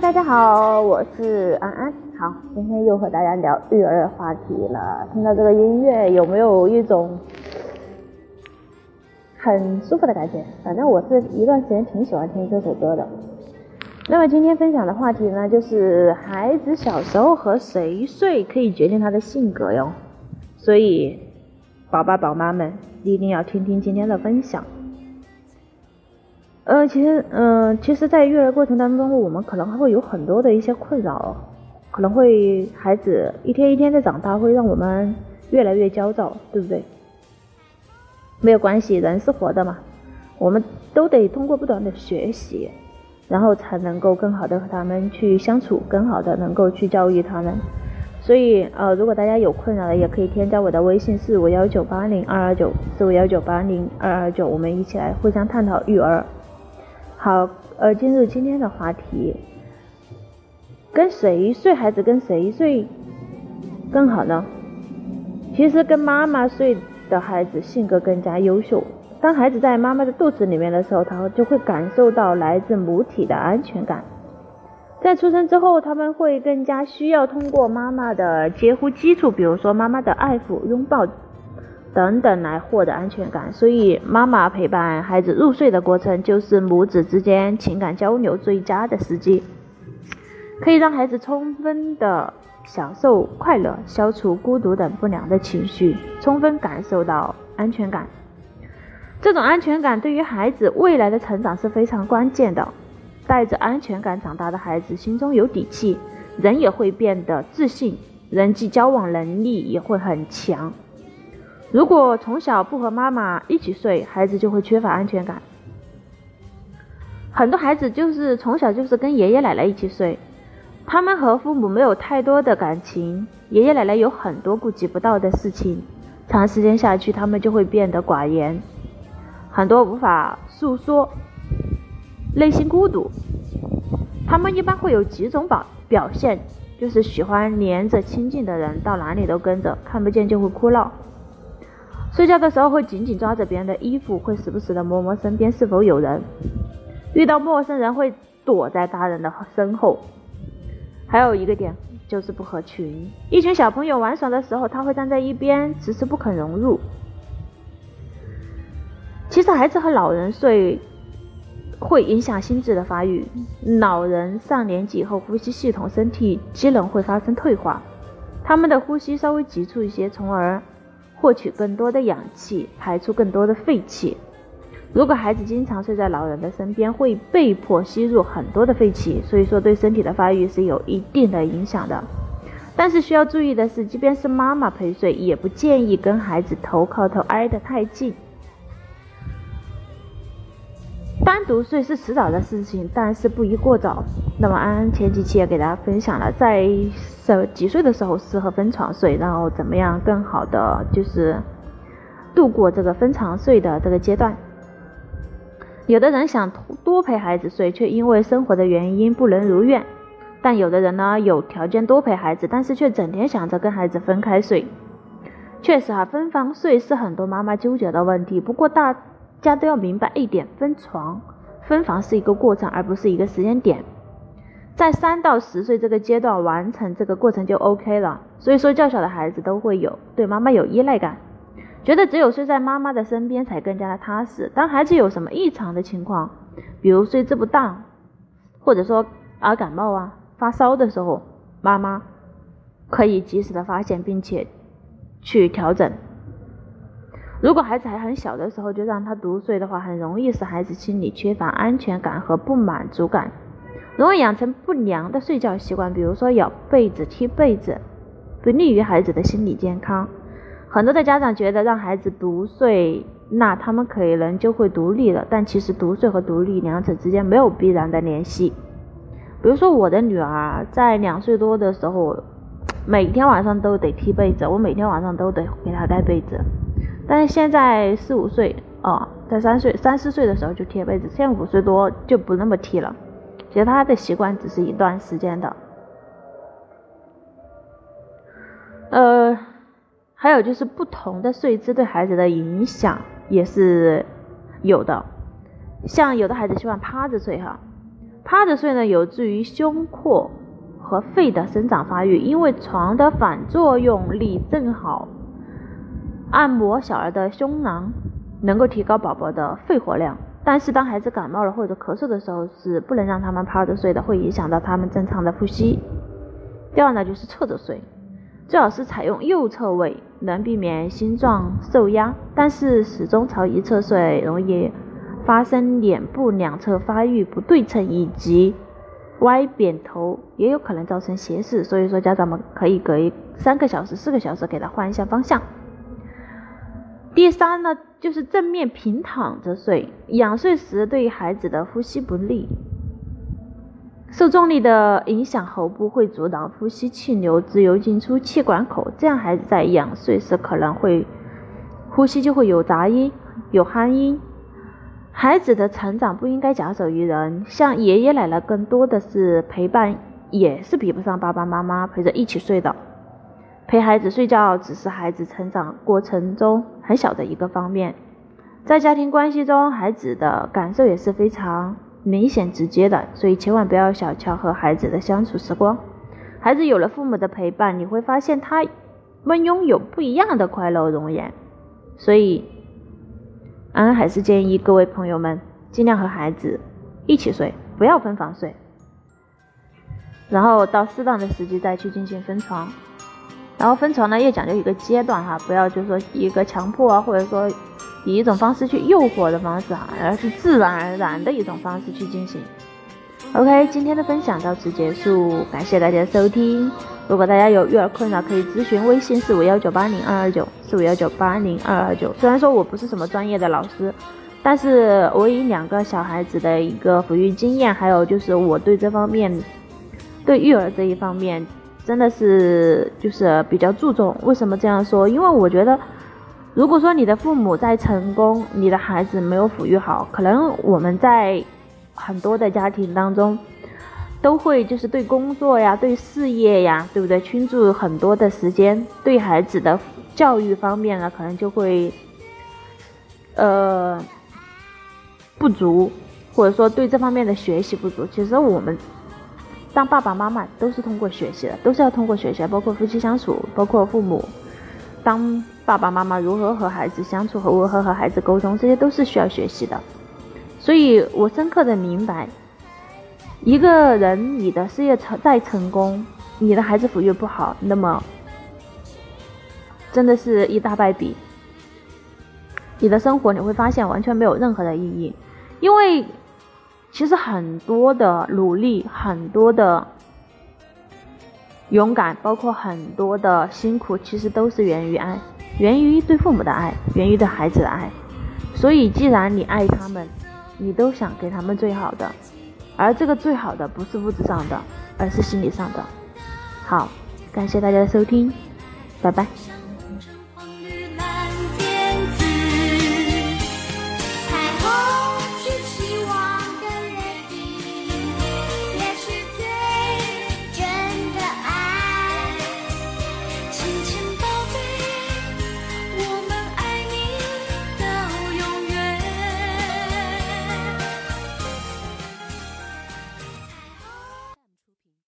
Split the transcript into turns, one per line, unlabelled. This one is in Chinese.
大家好，我是安安。好，今天又和大家聊育儿话题了。听到这个音乐，有没有一种很舒服的感觉？反正我是一段时间挺喜欢听这首歌的。那么今天分享的话题呢，就是孩子小时候和谁睡可以决定他的性格哟。所以，宝爸宝妈们一定要听听今天的分享。呃，其实，嗯，其实，在育儿过程当中，我们可能还会有很多的一些困扰，可能会孩子一天一天的长大，会让我们越来越焦躁，对不对？没有关系，人是活的嘛，我们都得通过不断的学习，然后才能够更好的和他们去相处，更好的能够去教育他们。所以，呃，如果大家有困扰的，也可以添加我的微信四五幺九八零二二九四五幺九八零二二九，我们一起来互相探讨育儿。好，呃，进入今天的话题，跟谁睡孩子跟谁睡更好呢？其实跟妈妈睡的孩子性格更加优秀。当孩子在妈妈的肚子里面的时候，他就会感受到来自母体的安全感。在出生之后，他们会更加需要通过妈妈的接呼基础，比如说妈妈的爱抚、拥抱。等等来获得安全感，所以妈妈陪伴孩子入睡的过程就是母子之间情感交流最佳的时机，可以让孩子充分的享受快乐，消除孤独等不良的情绪，充分感受到安全感。这种安全感对于孩子未来的成长是非常关键的。带着安全感长大的孩子心中有底气，人也会变得自信，人际交往能力也会很强。如果从小不和妈妈一起睡，孩子就会缺乏安全感。很多孩子就是从小就是跟爷爷奶奶一起睡，他们和父母没有太多的感情，爷爷奶奶有很多顾及不到的事情，长时间下去，他们就会变得寡言，很多无法诉说，内心孤独。他们一般会有几种表表现，就是喜欢黏着亲近的人，到哪里都跟着，看不见就会哭闹。睡觉的时候会紧紧抓着别人的衣服，会时不时的摸摸身边是否有人。遇到陌生人会躲在大人的身后。还有一个点就是不合群，一群小朋友玩耍的时候，他会站在一边，迟迟不肯融入。其实孩子和老人睡会影响心智的发育，老人上年纪以后，呼吸系统、身体机能会发生退化，他们的呼吸稍微急促一些，从而。获取更多的氧气，排出更多的废气。如果孩子经常睡在老人的身边，会被迫吸入很多的废气，所以说对身体的发育是有一定的影响的。但是需要注意的是，即便是妈妈陪睡，也不建议跟孩子头靠头挨得太近。单独睡是迟早的事情，但是不宜过早。那么安安前几期也给大家分享了，在什几岁的时候适合分床睡，然后怎么样更好的就是度过这个分床睡的这个阶段。有的人想多陪孩子睡，却因为生活的原因不能如愿；但有的人呢，有条件多陪孩子，但是却整天想着跟孩子分开睡。确实啊，分房睡是很多妈妈纠结的问题。不过大。家都要明白一点，分床、分房是一个过程，而不是一个时间点。在三到十岁这个阶段完成这个过程就 OK 了。所以说，较小的孩子都会有对妈妈有依赖感，觉得只有睡在妈妈的身边才更加的踏实。当孩子有什么异常的情况，比如睡姿不当，或者说啊感冒啊、发烧的时候，妈妈可以及时的发现，并且去调整。如果孩子还很小的时候就让他独睡的话，很容易使孩子心里缺乏安全感和不满足感，容易养成不良的睡觉习惯，比如说咬被子、踢被子，不利于孩子的心理健康。很多的家长觉得让孩子独睡，那他们可能就会独立了，但其实独睡和独立两者之间没有必然的联系。比如说我的女儿在两岁多的时候，每天晚上都得踢被子，我每天晚上都得给她盖被子。但是现在四五岁哦，在三岁、三四岁的时候就贴被子，现在五岁多就不那么踢了。其实他的习惯只是一段时间的。呃，还有就是不同的睡姿对孩子的影响也是有的。像有的孩子喜欢趴着睡哈，趴着睡呢，有助于胸廓和肺的生长发育，因为床的反作用力正好按摩小儿的胸囊，能够提高宝宝的肺活量。但是当孩子感冒了或者咳嗽的时候，是不能让他们趴着睡的，会影响到他们正常的呼吸。第二呢，就是侧着睡，最好是采用右侧位，能避免心脏受压。但是始终朝一侧睡，容易。发生脸部两侧发育不对称以及歪扁头，也有可能造成斜视。所以说，家长们可以隔三个小时、四个小时给他换一下方向。第三呢，就是正面平躺着睡，仰睡时对孩子的呼吸不利，受重力的影响，喉部会阻挡呼吸气流自由进出气管口，这样孩子在仰睡时可能会呼吸就会有杂音、有鼾音。孩子的成长不应该假手于人，像爷爷奶奶更多的是陪伴，也是比不上爸爸妈妈陪着一起睡的。陪孩子睡觉只是孩子成长过程中很小的一个方面，在家庭关系中，孩子的感受也是非常明显直接的，所以千万不要小瞧和孩子的相处时光。孩子有了父母的陪伴，你会发现他们拥有不一样的快乐容颜，所以。安安还是建议各位朋友们尽量和孩子一起睡，不要分房睡。然后到适当的时机再去进行分床。然后分床呢，也讲究一个阶段哈，不要就是说一个强迫啊，或者说以一种方式去诱惑的方式啊，而是自然而然的一种方式去进行。OK，今天的分享到此结束，感谢大家收听。如果大家有育儿困扰，可以咨询微信四五幺九八零二二九四五幺九八零二二九。虽然说我不是什么专业的老师，但是我以两个小孩子的一个抚育经验，还有就是我对这方面，对育儿这一方面，真的是就是比较注重。为什么这样说？因为我觉得，如果说你的父母在成功，你的孩子没有抚育好，可能我们在很多的家庭当中。都会就是对工作呀、对事业呀，对不对？倾注很多的时间，对孩子的教育方面呢，可能就会呃不足，或者说对这方面的学习不足。其实我们当爸爸妈妈都是通过学习的，都是要通过学习，包括夫妻相处，包括父母当爸爸妈妈如何和孩子相处和如何和孩子沟通，这些都是需要学习的。所以我深刻的明白。一个人，你的事业成再成功，你的孩子抚育不好，那么真的是一大败笔。你的生活你会发现完全没有任何的意义，因为其实很多的努力，很多的勇敢，包括很多的辛苦，其实都是源于爱，源于对父母的爱，源于对孩子的爱。所以，既然你爱他们，你都想给他们最好的。而这个最好的不是物质上的，而是心理上的。好，感谢大家的收听，拜拜。